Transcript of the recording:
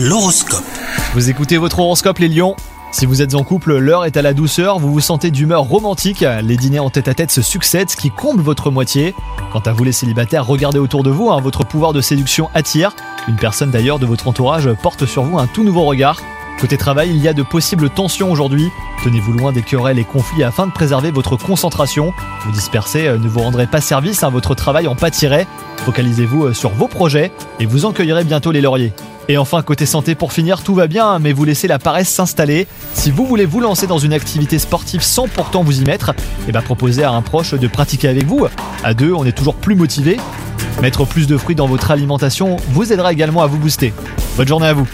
L'horoscope. Vous écoutez votre horoscope les lions? Si vous êtes en couple, l'heure est à la douceur, vous vous sentez d'humeur romantique, les dîners en tête à tête se succèdent, ce qui comble votre moitié. Quant à vous les célibataires, regardez autour de vous, hein, votre pouvoir de séduction attire. Une personne d'ailleurs de votre entourage porte sur vous un tout nouveau regard. Côté travail, il y a de possibles tensions aujourd'hui. Tenez-vous loin des querelles et conflits afin de préserver votre concentration. Vous disperser euh, ne vous rendrait pas service, hein, votre travail en pâtirait. Focalisez-vous euh, sur vos projets et vous en cueillerez bientôt les lauriers. Et enfin, côté santé, pour finir, tout va bien, mais vous laissez la paresse s'installer. Si vous voulez vous lancer dans une activité sportive sans pourtant vous y mettre, et bah proposez à un proche de pratiquer avec vous. À deux, on est toujours plus motivé. Mettre plus de fruits dans votre alimentation vous aidera également à vous booster. Bonne journée à vous